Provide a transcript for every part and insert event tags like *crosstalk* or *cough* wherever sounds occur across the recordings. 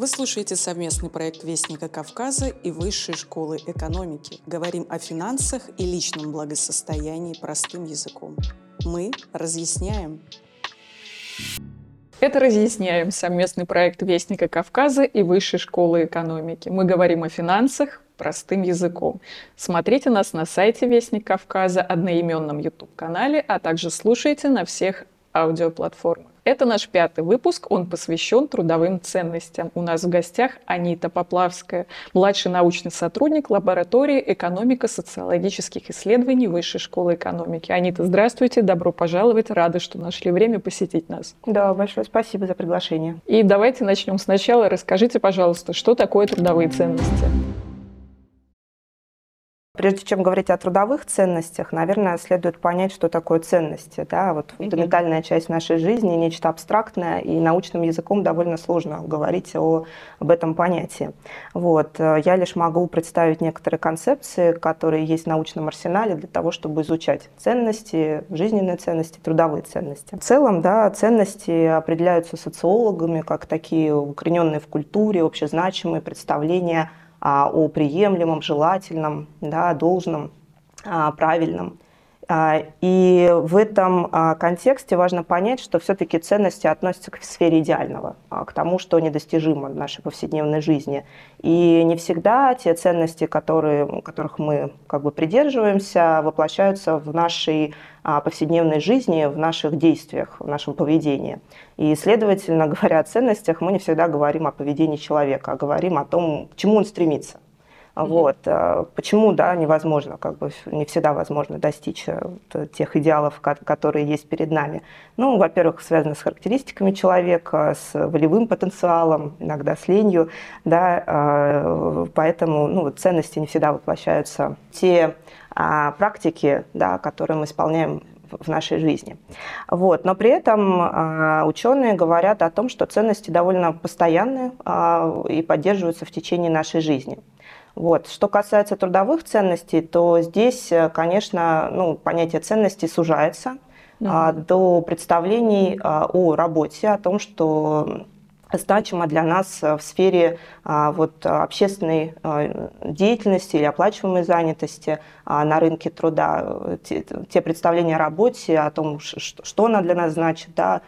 Вы слушаете совместный проект Вестника Кавказа и Высшей школы экономики. Говорим о финансах и личном благосостоянии простым языком. Мы разъясняем. Это «Разъясняем» – совместный проект Вестника Кавказа и Высшей школы экономики. Мы говорим о финансах простым языком. Смотрите нас на сайте Вестник Кавказа, одноименном YouTube-канале, а также слушайте на всех аудиоплатформах. Это наш пятый выпуск, он посвящен трудовым ценностям. У нас в гостях Анита Поплавская, младший научный сотрудник лаборатории экономико-социологических исследований Высшей школы экономики. Анита, здравствуйте, добро пожаловать, рады, что нашли время посетить нас. Да, большое спасибо за приглашение. И давайте начнем сначала. Расскажите, пожалуйста, что такое трудовые ценности? Прежде чем говорить о трудовых ценностях, наверное, следует понять, что такое ценности. Да? Вот фундаментальная часть нашей жизни, нечто абстрактное, и научным языком довольно сложно говорить о, об этом понятии. Вот. Я лишь могу представить некоторые концепции, которые есть в научном арсенале для того, чтобы изучать ценности, жизненные ценности, трудовые ценности. В целом, да, ценности определяются социологами как такие укорененные в культуре, общезначимые представления о приемлемом, желательном, да, должном, а, правильном. А, и в этом контексте важно понять, что все-таки ценности относятся к сфере идеального, к тому, что недостижимо в нашей повседневной жизни. И не всегда те ценности, которые, которых мы как бы придерживаемся, воплощаются в нашей повседневной жизни, в наших действиях, в нашем поведении. И, следовательно, *laughs* говоря о ценностях, мы не всегда говорим о поведении человека, а говорим о том, к чему он стремится. Вот. А, почему, да, невозможно, как бы не всегда возможно достичь э, тех идеалов, которые есть перед нами. Ну, во-первых, связано с характеристиками человека, с волевым потенциалом, иногда с ленью, да, а, поэтому, ну, ценности не всегда воплощаются. Те а, практики, да, которые мы исполняем в нашей жизни. Вот. Но при этом э, ученые говорят о том, что ценности довольно постоянные э, и поддерживаются в течение нашей жизни. Вот. Что касается трудовых ценностей, то здесь, конечно, ну, понятие ценностей сужается mm-hmm. до представлений о работе, о том, что значимо для нас в сфере а, вот, общественной а, деятельности или оплачиваемой занятости а, на рынке труда, те, те представления о работе, о том, что она для нас значит, да,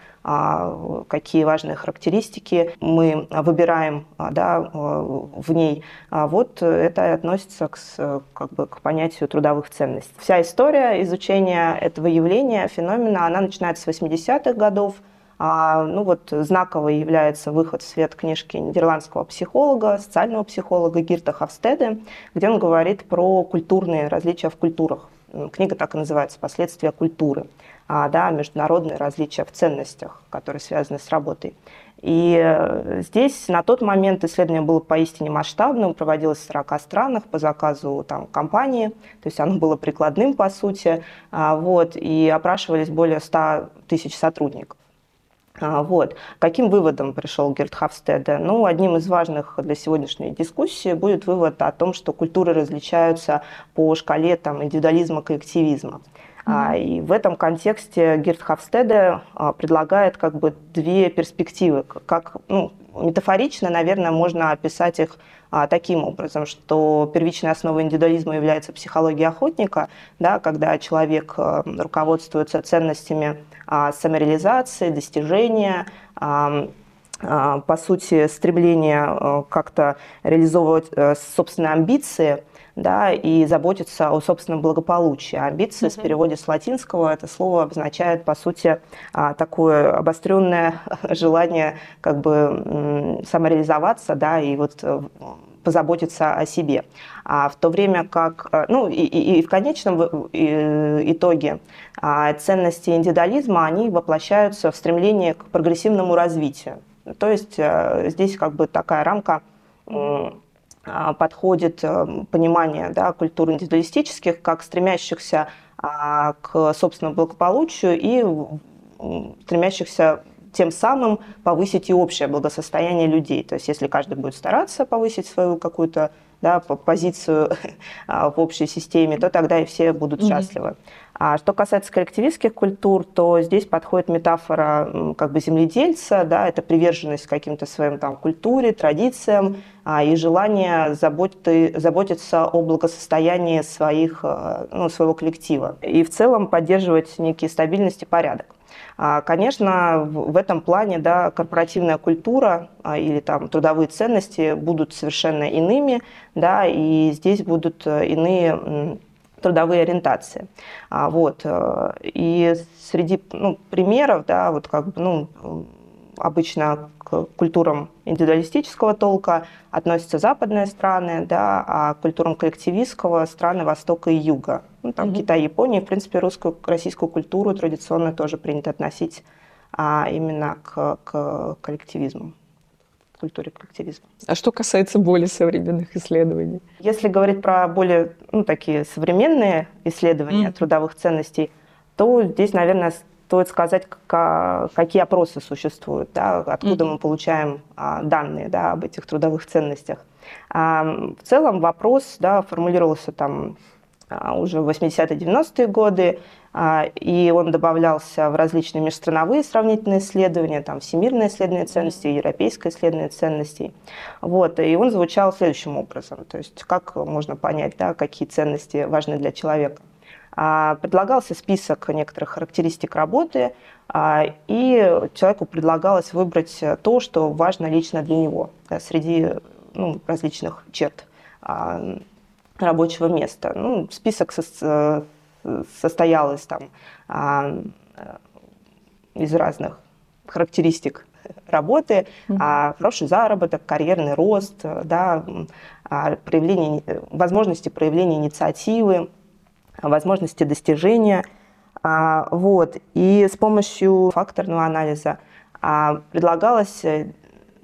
какие важные характеристики мы выбираем да, в ней. Вот это относится к, как бы, к понятию трудовых ценностей. Вся история изучения этого явления, феномена, она начинается с 80-х годов, а, ну вот знаковой является выход в свет книжки нидерландского психолога, социального психолога Гирта Хавстеде, где он говорит про культурные различия в культурах. Книга так и называется «Последствия культуры», а, да, международные различия в ценностях, которые связаны с работой. И э, здесь на тот момент исследование было поистине масштабным, проводилось в 40 странах по заказу там, компании, то есть оно было прикладным по сути, а, вот, и опрашивались более 100 тысяч сотрудников. А, вот. Каким выводом пришел Герт Хавстеде? Ну, одним из важных для сегодняшней дискуссии будет вывод о том, что культуры различаются по шкале там, индивидуализма, коллективизма. Mm-hmm. И в этом контексте Герт Хавстеде а, предлагает как бы две перспективы. Как, ну, метафорично, наверное, можно описать их таким образом, что первичной основой индивидуализма является психология охотника, да, когда человек а, руководствуется ценностями а, самореализации, достижения, а, а, по сути, стремление а, как-то реализовывать а, собственные амбиции – да, и заботиться о собственном благополучии. Амбиции mm-hmm. в переводе с латинского это слово обозначает, по сути, а, такое обостренное *laughs* желание как бы самореализоваться, да, и вот э, позаботиться о себе. А в то время как, э, ну и, и, и в конечном итоге а, ценности индивидуализма, они воплощаются в стремлении к прогрессивному развитию. То есть э, здесь как бы такая рамка а, подходит э, понимание да, культур индивидуалистических как стремящихся а, к собственному благополучию и стремящихся тем самым повысить и общее благосостояние людей. То есть если каждый будет стараться повысить свою какую-то да, позицию *laughs* а, в общей системе, то тогда и все будут счастливы. А что касается коллективистских культур, то здесь подходит метафора как бы земледельца, да, это приверженность каким-то своим там культуре, традициям а, и желание заботи, заботиться о благосостоянии своих, э, ну, своего коллектива. И в целом поддерживать некие стабильность и порядок. А, конечно, в этом плане да, корпоративная культура а, или там, трудовые ценности будут совершенно иными, да, и здесь будут э, иные трудовые ориентации. А, вот. Э, и среди ну, примеров, да, вот как бы, ну, обычно к культурам индивидуалистического толка относятся западные страны, да, а к культурам коллективистского страны Востока и Юга. Ну, там mm-hmm. Китай, Япония, в принципе, русскую, российскую культуру традиционно тоже принято относить а, именно к, к коллективизму культуре коллективизма. А что касается более современных исследований? Если говорить про более ну, такие современные исследования mm. трудовых ценностей, то здесь, наверное, стоит сказать, какие опросы существуют, да, откуда mm-hmm. мы получаем а, данные да, об этих трудовых ценностях. А, в целом вопрос да, формулировался там а, уже в 80-90-е годы, и он добавлялся в различные межстрановые сравнительные исследования, там всемирное исследование ценностей, европейское исследование ценностей. Вот, и он звучал следующим образом, то есть как можно понять, да, какие ценности важны для человека. А, предлагался список некоторых характеристик работы, и человеку предлагалось выбрать то, что важно лично для него среди ну, различных черт рабочего места. Ну, список со, состоял из, там, а, из разных характеристик работы, mm-hmm. а, хороший заработок, карьерный рост, да, а, проявление, возможности проявления инициативы, возможности достижения. А, вот. И с помощью факторного анализа а, предлагалось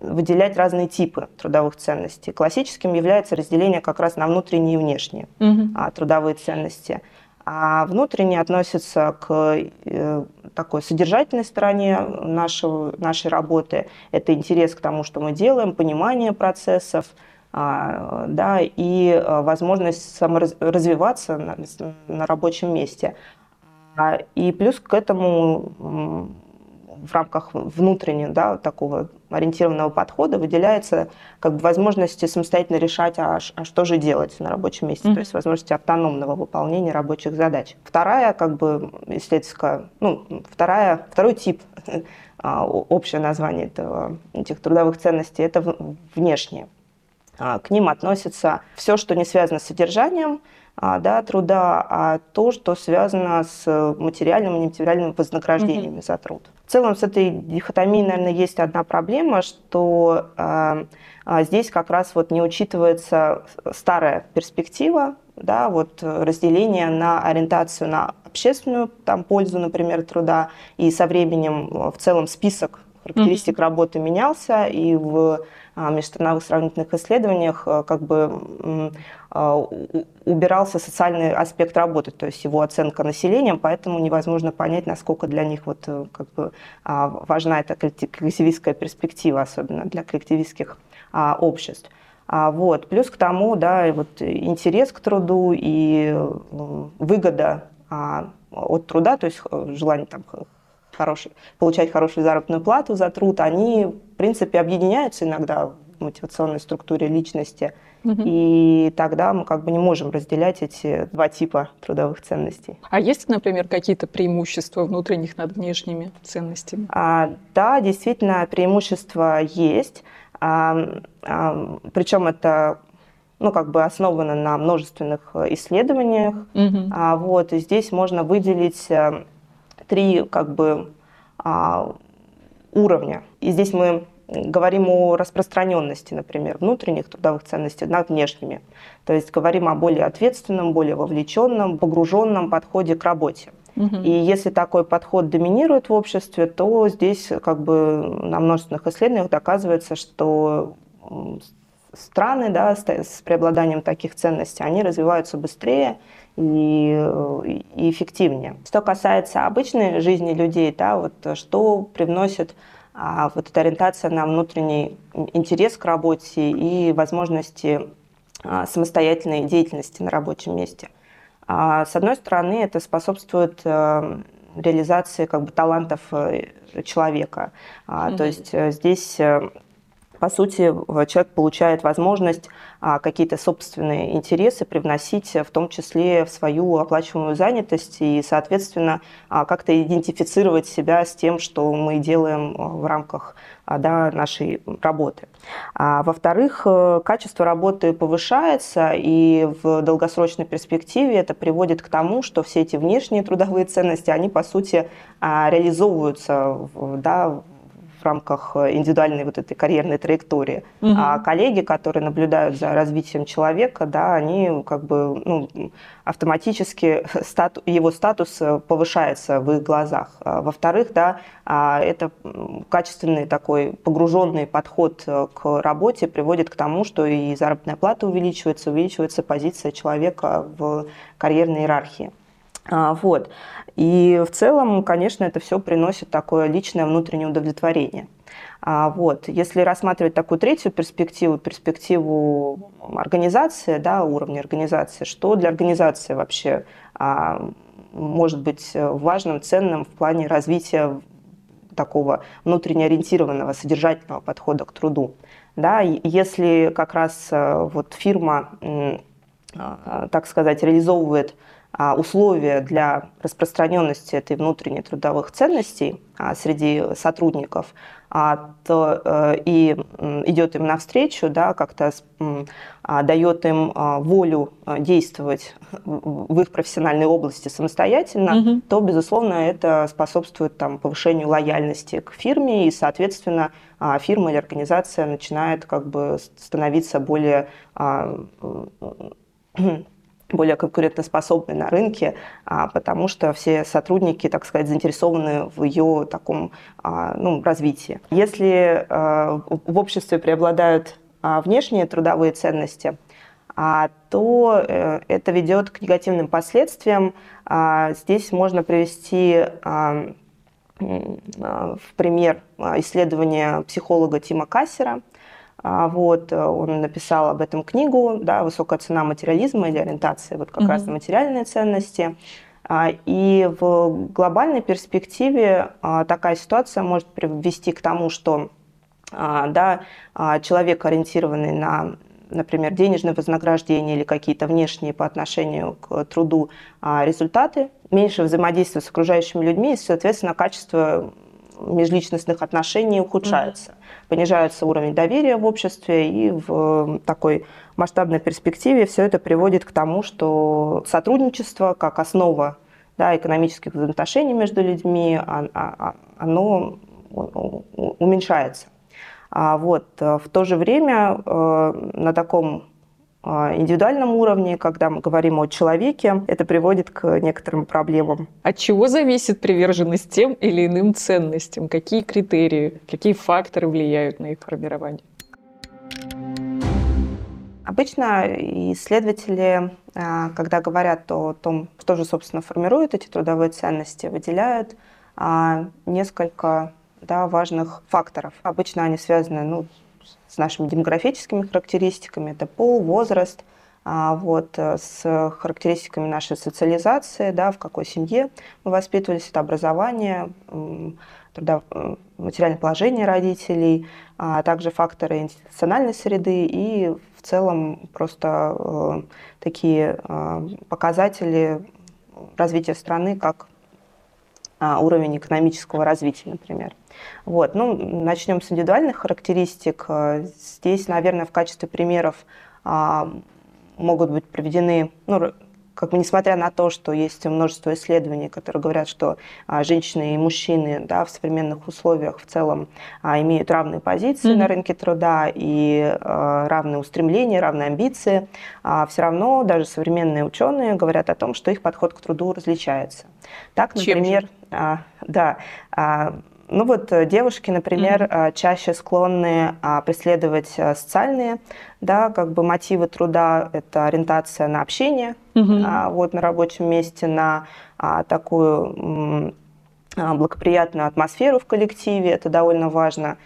выделять разные типы трудовых ценностей. Классическим является разделение как раз на внутренние и внешние угу. трудовые ценности. А внутренние относятся к э, такой содержательной стороне нашего, нашей работы. Это интерес к тому, что мы делаем, понимание процессов, да, и э, возможность саморазвиваться на, на рабочем месте. А, и плюс к этому в рамках внутреннего да, такого ориентированного подхода выделяется как бы возможности самостоятельно решать, а, а что же делать на рабочем месте, mm-hmm. то есть возможности автономного выполнения рабочих задач. Вторая как бы исследовательская, ну, вторая, второй тип *laughs* а, общее название этого, этих трудовых ценностей – это внешние. А, к ним относится все, что не связано с содержанием – а, да, труда, а то, что связано с материальным и нематериальным вознаграждениями mm-hmm. за труд. В целом с этой дихотомией, наверное, есть одна проблема, что э, здесь как раз вот не учитывается старая перспектива, да, вот разделение на ориентацию на общественную там, пользу, например, труда, и со временем в целом список характеристик mm-hmm. работы менялся, и в межстрановых сравнительных исследованиях э, как бы а, убирался социальный аспект работы, то есть его оценка населением, поэтому невозможно понять, насколько для них вот э, как бы а, важна эта коллективистская перспектива, особенно для коллективистских обществ. Вот. Плюс к тому, да, вот интерес к труду и выгода от труда, то есть э, желание там хороший, получать хорошую заработную плату за труд, они, в принципе, объединяются иногда в мотивационной структуре личности. Угу. И тогда мы как бы не можем разделять эти два типа трудовых ценностей. А есть, например, какие-то преимущества внутренних над внешними ценностями? А, да, действительно, преимущества есть. А, а, причем это ну, как бы основано на множественных исследованиях. Угу. А, вот, и здесь можно выделить э, три как бы а, уровня. И здесь мы говорим о распространенности, например, внутренних трудовых ценностей над внешними. То есть говорим о более ответственном, более вовлеченном, погруженном подходе к работе. И если такой подход доминирует в обществе, то здесь как бы на множественных исследованиях доказывается, что страны да, с преобладанием таких ценностей, они развиваются быстрее и, и эффективнее. Что касается обычной жизни людей, да, вот что привносит а, вот эта ориентация на внутренний интерес к работе и возможности самостоятельной деятельности на рабочем месте. С одной стороны, это способствует реализации как бы талантов человека. Mm-hmm. То есть здесь по сути, человек получает возможность а, какие-то собственные интересы привносить, в том числе в свою оплачиваемую занятость и, соответственно, а, как-то идентифицировать себя с тем, что мы делаем а, в рамках да, нашей работы. А, во-вторых, э, качество работы повышается, и в долгосрочной перспективе это приводит к тому, что все эти внешние трудовые ценности, они, по сути, реализовываются да, в рамках э, индивидуальной вот этой карьерной траектории. Угу. А коллеги, которые наблюдают за развитием человека, да, они как бы ну, автоматически *laughs* стату, его статус э, повышается в их глазах. А, во-вторых, да, а, это качественный такой погруженный подход э, к работе приводит к тому, что и заработная плата увеличивается, увеличивается позиция человека в карьерной иерархии. А, вот. И в целом, конечно, это все приносит такое личное внутреннее удовлетворение. А, вот. Если рассматривать такую третью перспективу, перспективу организации, да, уровня организации, что для организации вообще а, может быть важным, ценным в плане развития такого внутренне ориентированного, содержательного подхода к труду. Да, если как раз э, вот фирма, так сказать, реализовывает условия для распространенности этой внутренней трудовых ценностей а, среди сотрудников, а, то э, и идет им навстречу, да, как-то дает им волю действовать в их профессиональной области самостоятельно, угу. то, безусловно, это способствует там, повышению лояльности к фирме, и, соответственно, фирма или организация начинает как бы становиться более более конкурентоспособной на рынке, а, потому что все сотрудники, так сказать, заинтересованы в ее таком а, ну, развитии. Если а, в обществе преобладают внешние трудовые ценности, то э, это ведет к негативным последствиям. Здесь можно привести в пример исследования психолога Тима Кассера – вот, э, он написал об этом книгу, да, «Высокая цена материализма» или ориентация вот как угу. раз на материальные ценности. А, и в глобальной перспективе а, такая ситуация может привести к тому, что да, человек, ориентированный на например, денежное вознаграждение или какие-то внешние по отношению к труду результаты, меньше взаимодействия с окружающими людьми, и, соответственно, качество межличностных отношений ухудшается. Mm-hmm. Понижается уровень доверия в обществе, и в такой масштабной перспективе все это приводит к тому, что сотрудничество как основа да, экономических взаимоотношений между людьми, а, а, а, оно уменьшается. А вот в то же время э, на таком индивидуальном уровне, когда мы говорим о человеке, это приводит к некоторым проблемам. От чего зависит приверженность тем или иным ценностям? Какие критерии, какие факторы влияют на их формирование? Обычно исследователи, а, когда говорят о том, что же, собственно, формирует эти трудовые ценности, выделяют а, несколько да, важных факторов. Обычно они связаны ну, с нашими демографическими характеристиками, это пол, возраст, а, вот, э, с характеристиками нашей социализации, да, в какой семье мы воспитывались, это образование, труда, материальное положение родителей, а также факторы институциональной среды и в целом просто э, такие э, показатели развития страны, как уровень экономического развития, например. Вот. Ну, начнем с индивидуальных характеристик. Здесь, наверное, в качестве примеров а, могут быть приведены, ну, как бы несмотря на то, что есть множество исследований, которые говорят, что а, женщины и мужчины да, в современных условиях в целом а, имеют равные позиции mm-hmm. на рынке труда и а, равные устремления, равные амбиции, а, все равно даже современные ученые говорят о том, что их подход к труду различается. Так, например, а, да, а, ну вот э, девушки, например, mm-hmm. чаще склонны а, преследовать э, социальные, да, как бы мотивы труда, это ориентация на общение, mm-hmm. вот на рабочем месте, на такую благоприятную атмосферу в коллективе, это довольно важно.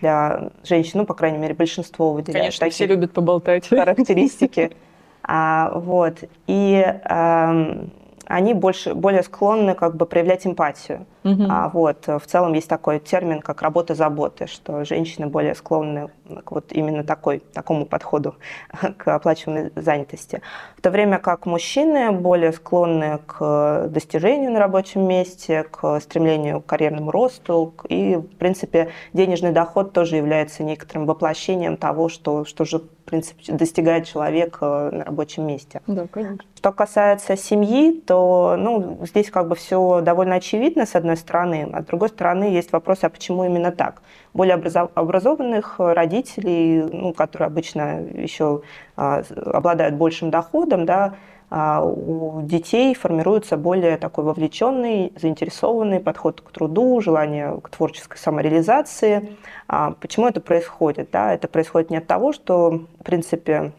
для женщин, ну, по крайней мере, большинство выделяют Конечно, такие все любят поболтать. характеристики. *laughs* Вот. И эм, они больше, более склонны как бы проявлять эмпатию. Угу. А, вот, в целом есть такой термин, как работа заботы, что женщины более склонны к вот именно такой, такому подходу *laughs* к оплачиваемой занятости. В то время как мужчины более склонны к достижению на рабочем месте, к стремлению к карьерному росту, и, в принципе, денежный доход тоже является некоторым воплощением того, что, что же, в принципе, достигает человек э, на рабочем месте. Да, конечно. Что касается семьи, то ну, здесь как бы все довольно очевидно, с одной одной стороны. А с другой стороны, есть вопрос, а почему именно так? Более образованных родителей, ну, которые обычно еще а, обладают большим доходом, да, а у детей формируется более такой вовлеченный, заинтересованный подход к труду, желание к творческой самореализации. А почему это происходит? Да? Это происходит не от того, что, в принципе,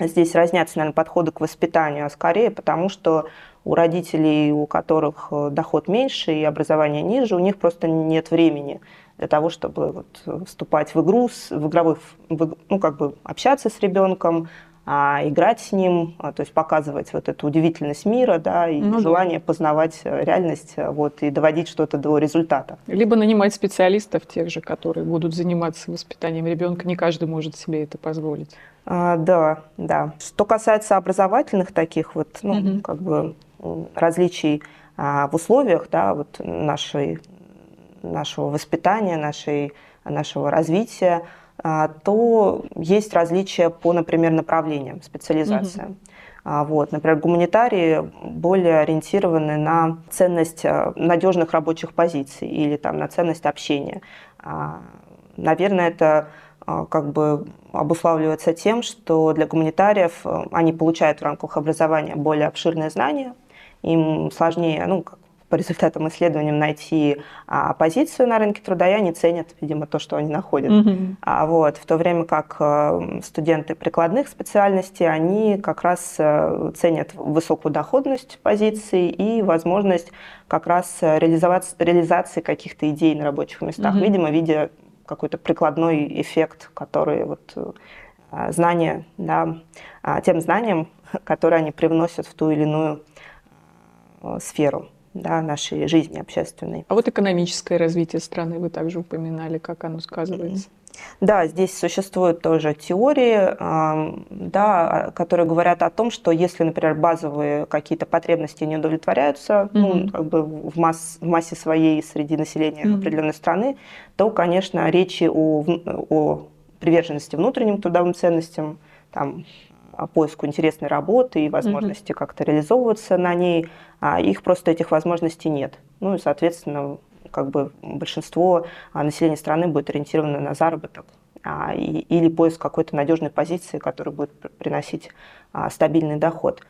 здесь разнятся, наверное, подходы к воспитанию, а скорее потому, что у родителей, у которых э, доход меньше и образование ниже, у них просто нет времени для того, чтобы вот вступать в игру, в игровой, в, ну, как бы общаться с ребенком, а, играть с ним, а, то есть показывать вот эту удивительность мира, да, и ну, желание да. познавать э, реальность, э, вот, и доводить что-то до результата. Либо нанимать специалистов тех же, которые будут заниматься воспитанием ребенка. Не каждый может себе это позволить. А, да, да. Что касается образовательных таких вот, ну, угу. как бы различий а, в условиях да, вот нашей, нашего воспитания, нашей, нашего развития, а, то есть различия по, например, направлениям, специализациям. Угу. Вот. Например, гуманитарии более ориентированы на ценность надежных рабочих позиций или там, на ценность общения. Наверное, это как бы обуславливается тем, что для гуманитариев они получают в рамках образования более обширные знания, им сложнее, ну, как по результатам исследований найти а, позицию на рынке труда, и они ценят, видимо, то, что они находят. Mm-hmm. А, вот, в то время как а, студенты прикладных специальностей, они как раз а, ценят высокую доходность позиций и возможность как раз реализовать, реализации каких-то идей на рабочих местах, mm-hmm. видимо, видя какой-то прикладной эффект, который вот знания, да, тем знаниям, *laughs* которые они привносят в ту или иную Э, сферу да, нашей жизни общественной. А вот экономическое развитие страны вы также упоминали, как оно сказывается? Да, здесь существуют тоже теории, да, которые говорят о том, что если, например, базовые какие-то потребности не удовлетворяются, mm-hmm. ну, как бы в, масс, в массе своей среди населения mm-hmm. определенной страны, то, конечно, речи о, о приверженности внутренним трудовым ценностям, там, поиску интересной работы и возможности mm-hmm. как-то реализовываться на ней, а их просто этих возможностей нет. Ну и, соответственно, как бы большинство а, населения страны будет ориентировано на заработок а, и, или поиск какой-то надежной позиции, которая будет приносить а, стабильный доход.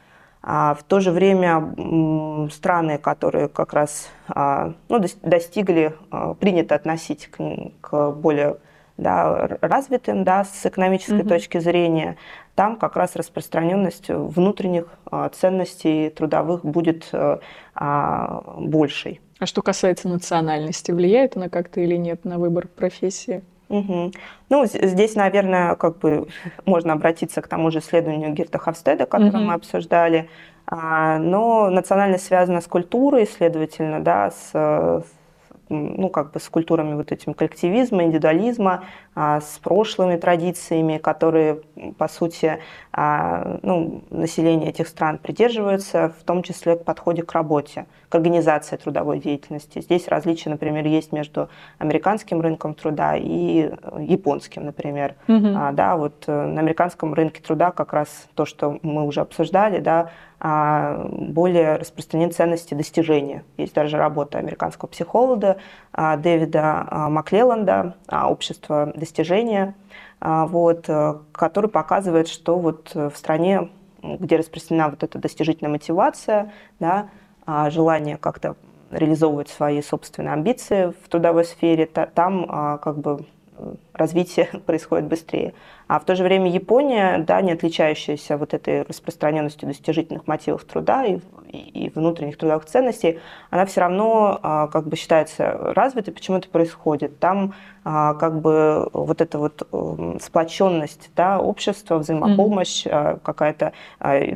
А в то же время страны, которые как раз а, ну, достигли, а, принято относить к, к более да, развитым да, с экономической mm-hmm. точки зрения, там как раз распространенность внутренних а, ценностей трудовых будет а, а, большей. А что касается национальности, влияет она как-то или нет на выбор профессии? Угу. Ну, здесь, наверное, как бы можно обратиться к тому же исследованию Герта Хавстеда, которое угу. мы обсуждали. Но национальность связана с культурой, следовательно, да, с ну, как бы с культурами вот этим коллективизма, индивидуализма, а, с прошлыми традициями, которые, по сути, а, ну, население этих стран придерживается, в том числе к подходе к работе, к организации трудовой деятельности. Здесь различия, например, есть между американским рынком труда и японским, например. Mm-hmm. Да, вот э, на американском рынке труда как раз то, что мы уже обсуждали, да, более распространены ценности достижения. Есть даже работа американского психолога Дэвида Маклелланда «Общество достижения», вот, э, который показывает, что вот в стране, где распространена вот эта достижительная мотивация, да, желание как-то реализовывать свои собственные амбиции в трудовой сфере, там как бы развитие *laughs* происходит быстрее. А в то же время Япония, да, не отличающаяся вот этой распространенностью достижительных мотивов труда и, и внутренних трудовых ценностей, она все равно а, как бы считается развитой. Почему это происходит? Там а, как бы вот эта вот эм, сплоченность да, общества, взаимопомощь, mm-hmm. какая-то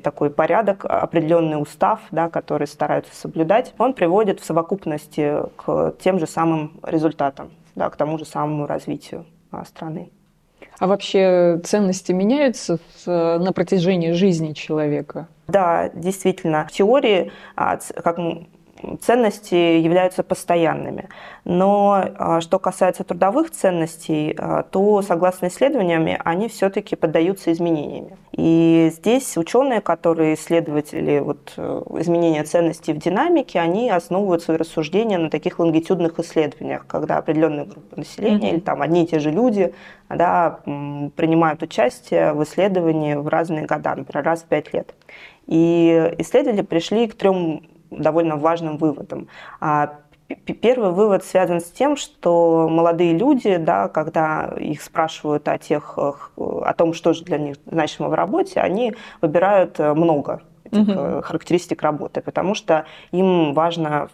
такой порядок, определенный устав, да, который стараются соблюдать, он приводит в совокупности к тем же самым результатам, да, к тому же самому развитию страны. А вообще ценности меняются на протяжении жизни человека? Да, действительно. В теории, а, как ценности являются постоянными. Но а, что касается трудовых ценностей, а, то, согласно исследованиям, они все-таки поддаются изменениями. И здесь ученые, которые исследователи вот, э, изменения ценностей в динамике, они основывают свои рассуждения на таких лонгитюдных исследованиях, когда определенная группа населения mm-hmm. или там одни и те же люди да, принимают участие в исследовании в разные года, например, раз в пять лет. И исследователи пришли к трем довольно важным выводом. А, первый вывод связан с тем, что молодые люди, да, когда их спрашивают о, тех, о том, что же для них значимо в работе, они выбирают э, много этих угу. характеристик работы, потому что им важно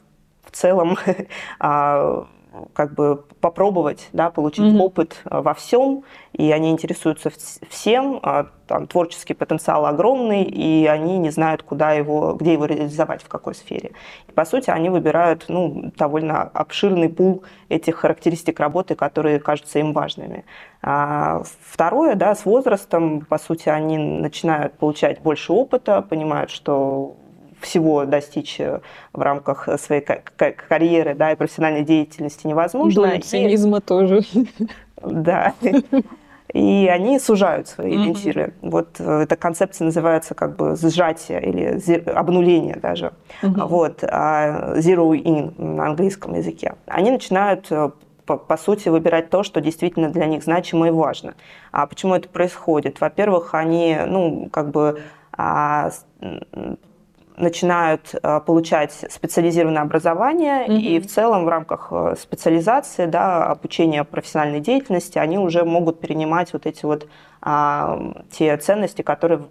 в целом *laughs* а, как бы попробовать, да, получить mm-hmm. опыт э, во всем, и они интересуются всем, а, там творческий потенциал огромный, и они не знают, куда его, где его реализовать, в какой сфере. И, по сути, они выбирают ну, довольно обширный пул этих характеристик работы, которые кажутся им важными. А второе, да, с возрастом, по сути, они начинают получать больше опыта, понимают, что всего достичь э, в рамках своей карьеры да, и профессиональной деятельности невозможно. Да, цинизма и... тоже. Да. И они сужают свои ориентиры. Mm-hmm. Вот э, эта концепция называется как бы сжатие или обнуление даже. Mm-hmm. Вот, а zero in на английском языке. Они начинают э, по, по сути, выбирать то, что действительно для них значимо и важно. А почему это происходит? Во-первых, они, ну, как бы а, начинают э, получать специализированное образование, mm-hmm. и в целом в рамках э, специализации, да, обучения профессиональной деятельности, они уже могут перенимать вот эти вот а, те ценности, которые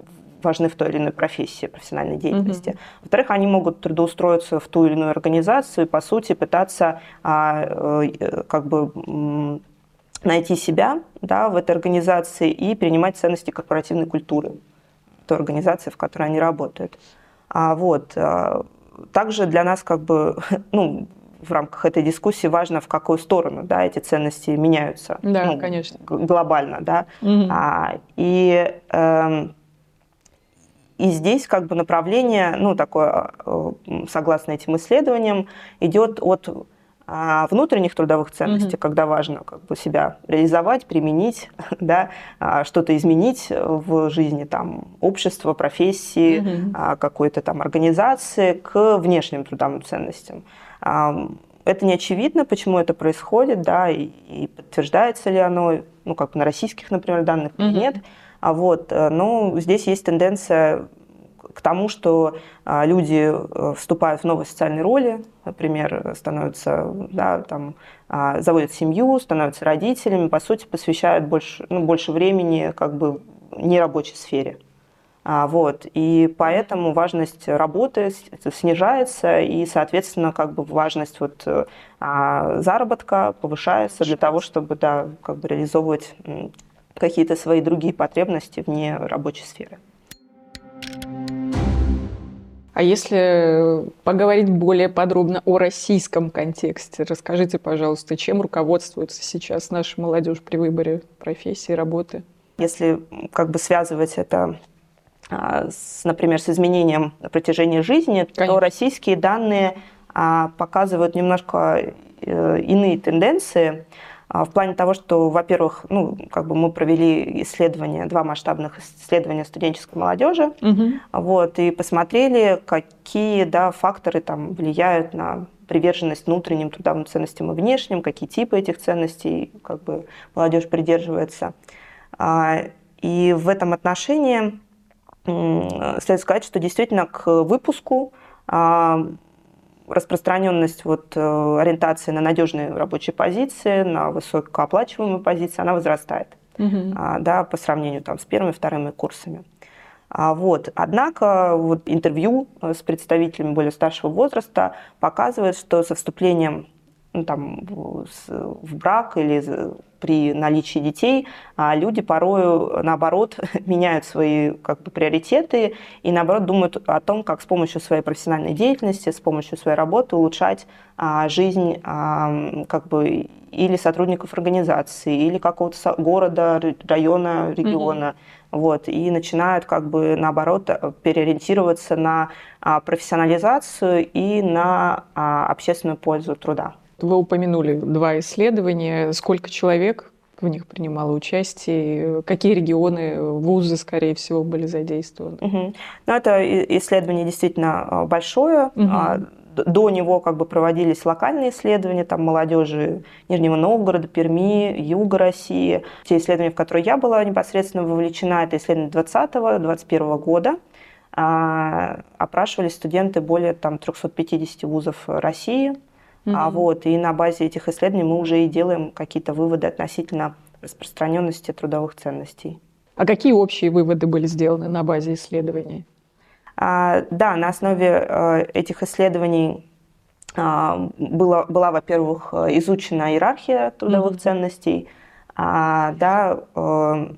важны в той или иной профессии, профессиональной деятельности. Mm-hmm. Во-вторых, они могут трудоустроиться в ту или иную организацию и, по сути, пытаться а, э, как бы найти себя да, в этой организации и перенимать ценности корпоративной культуры той организации, в которой они работают. А вот. А, также для нас как бы, *laughs* ну, в рамках этой дискуссии важно, в какую сторону да, эти ценности меняются. Да, ну, конечно. Глобально, да. Угу. А, и, э, и здесь как бы направление, ну, такое, э, согласно этим исследованиям, идет от а, внутренних трудовых ценностей, mm-hmm. когда важно как бы себя реализовать, применить, *laughs* да, а, что-то изменить в жизни там, общества, профессии, mm-hmm. какой-то там организации, к внешним трудовым ценностям. Это не очевидно, почему это происходит, да, и, и подтверждается ли оно, ну, как на российских, например, данных mm-hmm. нет. А вот, но здесь есть тенденция к тому, что а, люди э, вступают в новые социальные роли, например, становятся, да, там, а, заводят семью, становятся родителями, по сути, посвящают больше, ну, больше времени как бы нерабочей сфере. А, вот. И поэтому важность работы снижается, и, соответственно, как бы важность вот, а, заработка повышается для того, чтобы да, как бы реализовывать какие-то свои другие потребности вне рабочей сферы. А если поговорить более подробно о российском контексте, расскажите, пожалуйста, чем руководствуется сейчас наша молодежь при выборе профессии, работы? Если как бы связывать это а, с, например, с изменением на протяжении жизни, Конечно. то российские данные а, показывают немножко э, иные тенденции. А, в плане того, что, во-первых, ну, как бы мы провели исследования, два масштабных исследования студенческой молодежи, угу. вот, и посмотрели, какие да, факторы там влияют на приверженность внутренним трудовым ценностям и внешним, какие типы этих ценностей как бы молодежь придерживается. А, и в этом отношении следует сказать, что действительно к выпуску а, распространенность вот, э, ориентации на надежные рабочие позиции, на высокооплачиваемые позиции, она возрастает угу. да, по сравнению там, с первыми и вторыми курсами. А, вот. Однако вот, интервью э, с представителями более старшего возраста показывает, что со вступлением ну, там, в брак или при наличии детей а люди порою, наоборот, *laughs* меняют свои как бы, приоритеты и, наоборот, думают о том, как с помощью своей профессиональной деятельности, с помощью своей работы улучшать а, жизнь а, как бы, или сотрудников организации, или какого-то города, района, региона. Mm-hmm. Вот, и начинают, как бы, наоборот, переориентироваться на а, профессионализацию и на а, общественную пользу труда. Вы упомянули два исследования. Сколько человек в них принимало участие? Какие регионы, вузы, скорее всего, были задействованы? Угу. Ну, это исследование действительно а, большое. Угу. До него как бы проводились локальные исследования там, молодежи Нижнего Новгорода, Перми, Юга России. Те исследования, в которые я была непосредственно вовлечена, это исследования 2020-2021 года. А, опрашивались студенты более там, 350 вузов России. Mm-hmm. А вот, и на базе этих исследований мы уже и делаем какие-то выводы относительно распространенности трудовых ценностей. А какие общие выводы были сделаны на базе исследований? А, да, на основе э, этих исследований а, была, была во-первых, изучена иерархия трудовых mm-hmm. ценностей, а, да, э,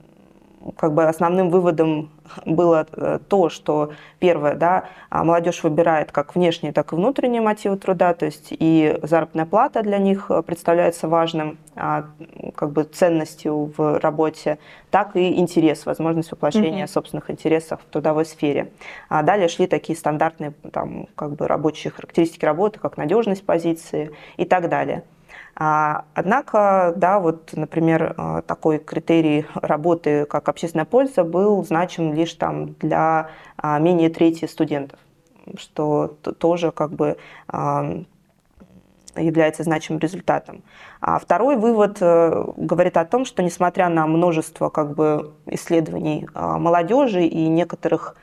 как бы основным выводом было э, то, что первое, да, а, молодежь выбирает как внешние, так и внутренние мотивы труда, то есть и заработная плата для них э, представляется важным а, как бы ценностью в работе, так и интерес, возможность воплощения mm-hmm. собственных интересов в трудовой сфере. А далее шли такие стандартные там, как бы рабочие характеристики работы, как надежность позиции и так далее. А, однако, да, вот, например, а, такой критерий работы, как общественная польза, был значим лишь там для а, менее трети студентов, что тоже как бы является значимым результатом. А второй вывод э, говорит о том, что несмотря на множество как бы, исследований молодежи и некоторых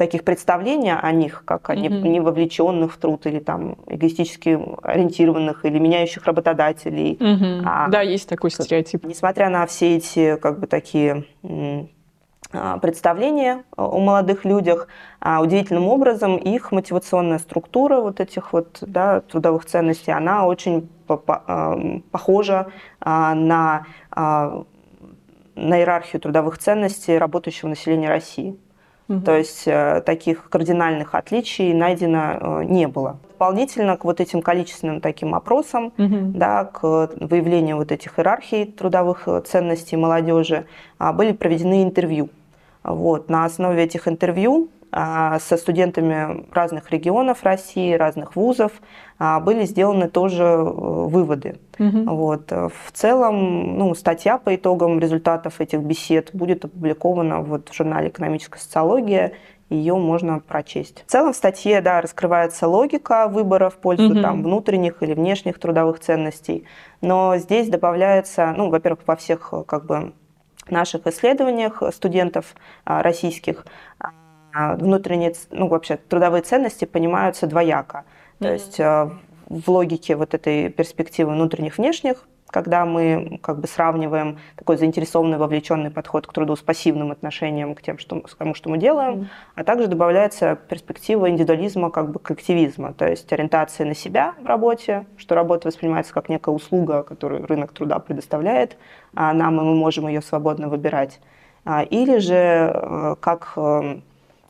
таких представлений о них, как о mm-hmm. не вовлеченных в труд или там эгоистически ориентированных или меняющих работодателей. Mm-hmm. А, да, есть такой стереотип. Несмотря на все эти как бы такие а, представления о молодых людях, а, удивительным образом их мотивационная структура вот этих вот да, трудовых ценностей, она очень а, похожа на, на иерархию трудовых ценностей работающего населения России. Угу. То есть э, таких кардинальных отличий найдено э, не было. Дополнительно к вот этим количественным таким опросам, угу. да, к выявлению вот этих иерархий трудовых э, ценностей молодежи а, были проведены интервью. Вот. На основе этих интервью со студентами разных регионов России, разных вузов а, были сделаны тоже э, выводы. Угу. Вот. В целом, ну, статья по итогам результатов этих бесед будет опубликована вот в журнале «Экономическая социология», ее можно прочесть. В целом в статье да, раскрывается логика выбора в пользу угу. там, внутренних или внешних трудовых ценностей, но здесь добавляется, ну, во-первых, во всех как бы, наших исследованиях студентов а, российских а, внутренние, ну, вообще трудовые ценности понимаются двояко. То mm-hmm. есть э, в логике вот этой перспективы внутренних внешних, когда мы как бы сравниваем такой заинтересованный, вовлеченный подход к труду с пассивным отношением к, тем, что, к тому, что мы делаем, mm-hmm. а также добавляется перспектива индивидуализма, как бы коллективизма, то есть ориентация на себя в работе, что работа воспринимается как некая услуга, которую рынок труда предоставляет, а нам и мы можем ее свободно выбирать, а, или же э, как эм, а,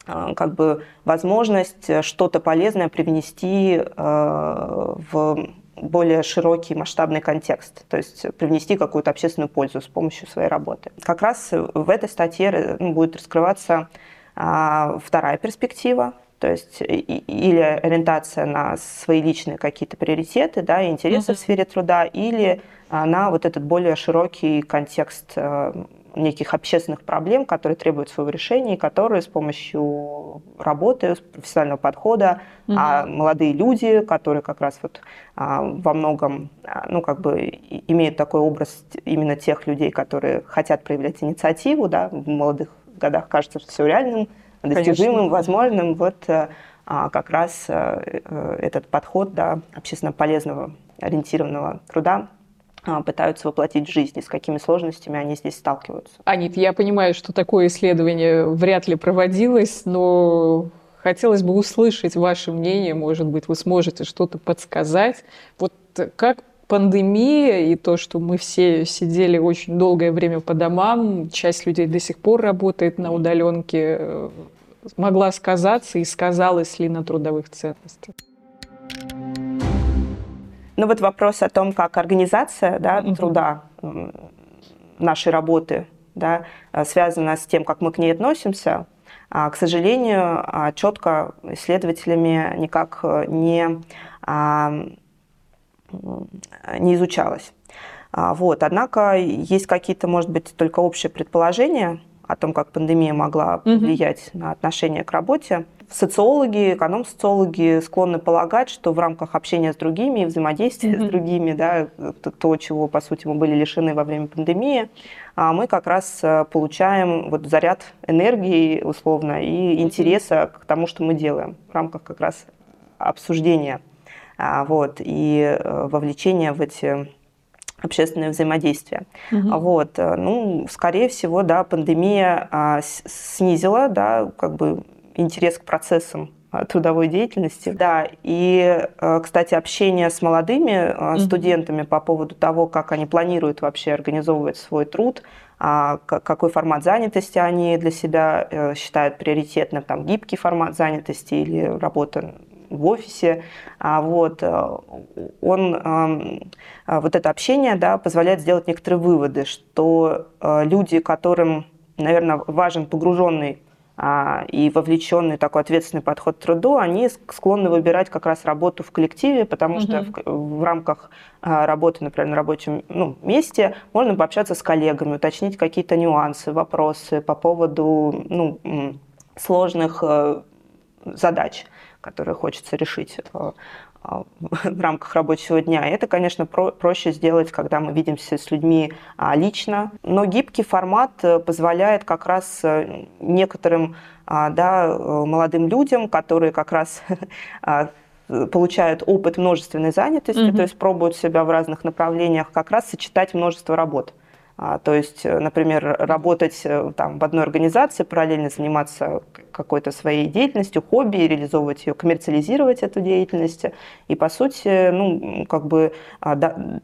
как бы возможность э, что-то полезное привнести э, в более широкий масштабный контекст, то есть привнести какую-то общественную пользу с помощью своей работы. Как раз в этой статье ну, будет раскрываться а, вторая перспектива, то есть или ориентация на свои личные какие-то приоритеты, да, интересы uh-huh. в сфере труда, или на вот этот более широкий контекст э, неких общественных проблем, которые требуют своего решения, и которые с помощью работы, профессионального подхода, угу. а молодые люди, которые как раз вот а, во многом, а, ну, как бы имеют такой образ именно тех людей, которые хотят проявлять инициативу, да, в молодых годах кажется все реальным, достижимым, Конечно. возможным, вот а, как раз этот подход да, общественно полезного ориентированного труда пытаются воплотить в жизнь, с какими сложностями они здесь сталкиваются. Анит, я понимаю, что такое исследование вряд ли проводилось, но хотелось бы услышать ваше мнение, может быть, вы сможете что-то подсказать. Вот как пандемия и то, что мы все сидели очень долгое время по домам, часть людей до сих пор работает на удаленке, э, могла сказаться и сказалась ли на трудовых ценностях? Ну вот вопрос о том, как организация да, угу. труда нашей работы да, э, связана с тем, как мы к ней относимся, а, к сожалению, а, четко исследователями никак э, не а, не изучалось. Вот. Однако есть какие-то, может быть, только общие предположения о том, как пандемия могла влиять mm на отношение к работе. Социологи, эконом-социологи склонны полагать, что в рамках общения с другими, взаимодействия mm с другими, да, то, чего, по сути, мы были лишены во время пандемии, а, мы как раз э, получаем вот заряд энергии, условно, и интереса к тому, что мы делаем в рамках как раз обсуждения. А, вот, и э, вовлечение в эти общественное взаимодействие. Угу. Вот, э, ну, скорее всего, да, пандемия а, снизила, да, как бы интерес к процессам а, трудовой деятельности. Да, и, э, кстати, общение с молодыми студентами по поводу того, как они планируют вообще организовывать свой труд, какой формат занятости они для себя считают приоритетным, там, гибкий формат занятости или работа в офисе, а вот, э, он, эм, э, вот это общение да, позволяет сделать некоторые выводы, что э, люди, которым, наверное, важен погруженный а, и вовлеченный такой ответственный подход к труду, они склонны выбирать как раз работу в коллективе, потому угу. что в, в рамках работы, например, на рабочем ну, месте можно пообщаться с коллегами, уточнить какие-то нюансы, вопросы по поводу ну, сложных задач которые хочется решить э, э, *laughs* в рамках рабочего дня. это, конечно, про проще сделать, когда мы видимся с людьми а, лично. Но гибкий формат э, позволяет как раз некоторым а, да, молодым людям, которые как раз *laughs* а, получают опыт множественной занятости, mm-hmm. то есть пробуют себя в разных направлениях, как раз сочетать множество работ. А, то есть, э, например, работать э, там, в одной организации, параллельно заниматься какой-то своей деятельностью, хобби, реализовывать ее, коммерциализировать эту деятельность. И, по сути, ну, как бы а, да,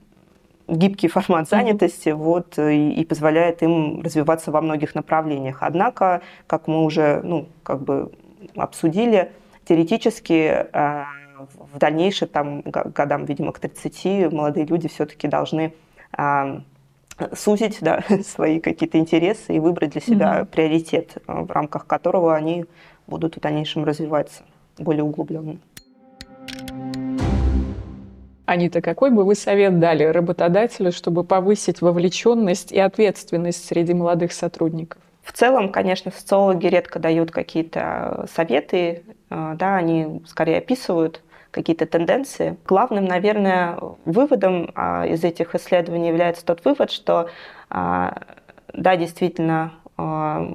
гибкий формат занятости вот, и, и позволяет им развиваться во многих направлениях. Однако, как мы уже ну, как бы обсудили, теоретически в дальнейшем, там, годам, видимо, к 30, молодые люди все-таки должны сузить да, *laughs* свои какие-то интересы и выбрать для себя mm-hmm. приоритет, в рамках которого они будут в дальнейшем развиваться более углубленно. Анита, какой бы вы совет дали работодателю, чтобы повысить вовлеченность и ответственность среди молодых сотрудников? В целом, конечно, социологи редко дают какие-то советы, э, да, они скорее описывают какие-то тенденции. Главным, наверное, выводом а, из этих исследований является тот вывод, что а, да, действительно, а,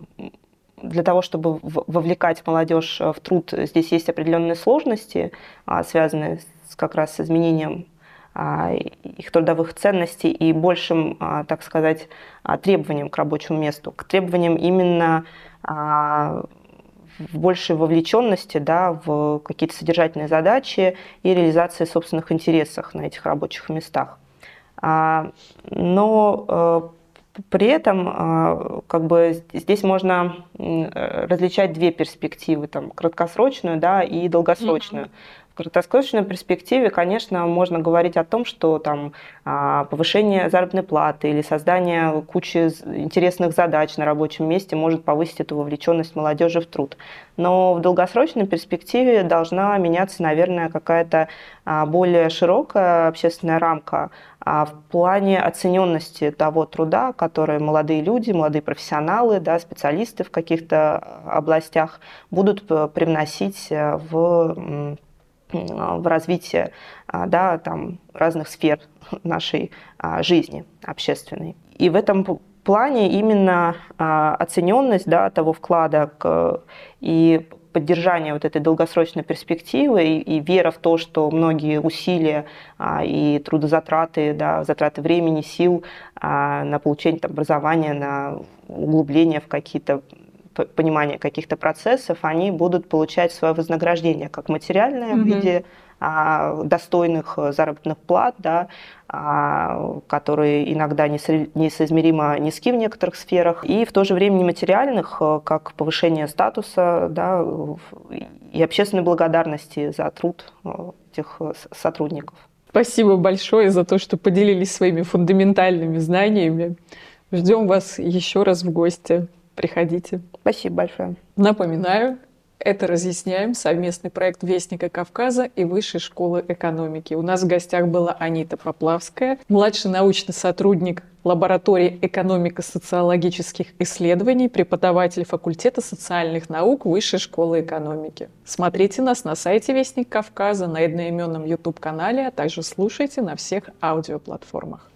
для того, чтобы вовлекать молодежь в труд, здесь есть определенные сложности, связанные с, как раз с изменением их трудовых ценностей и большим, так сказать, требованиям к рабочему месту, к требованиям именно в большей вовлеченности да, в какие-то содержательные задачи и реализации собственных интересов на этих рабочих местах. А, но э, при этом э, как бы здесь можно различать две перспективы, там, краткосрочную да, и долгосрочную. Mm-hmm. Краткосрочной перспективе, конечно, можно говорить о том, что там а, повышение заработной платы или создание кучи интересных задач на рабочем месте может повысить эту вовлеченность молодежи в труд. Но в долгосрочной перспективе должна меняться, наверное, какая-то а, более широкая общественная рамка а в плане оцененности того труда, который молодые люди, молодые профессионалы, да, специалисты в каких-то областях будут э, привносить э, в в развитие а, да, там, разных сфер *laughs* нашей а, жизни общественной. И в этом плане именно а, оцененность да, того вклада к, и поддержание вот этой долгосрочной перспективы и, и вера в то, что многие усилия а, и трудозатраты, да, затраты времени, сил а, на получение там, образования, на углубление в какие-то понимание каких-то процессов, они будут получать свое вознаграждение как материальное mm-hmm. в виде а, достойных заработных плат, да, а, которые иногда несоизмеримо низки в некоторых сферах, и в то же время нематериальных, э, как повышение статуса да, и общественной благодарности за труд э, этих сотрудников. Спасибо большое за то, что поделились своими фундаментальными знаниями. Ждем вас еще раз в гости. Приходите. Спасибо большое. Напоминаю, это разъясняем совместный проект Вестника Кавказа и Высшей школы экономики. У нас в гостях была Анита Поплавская, младший научный сотрудник лаборатории экономико-социологических исследований, преподаватель факультета социальных наук Высшей школы экономики. Смотрите нас на сайте Вестник Кавказа, на одноименном YouTube-канале, а также слушайте на всех аудиоплатформах.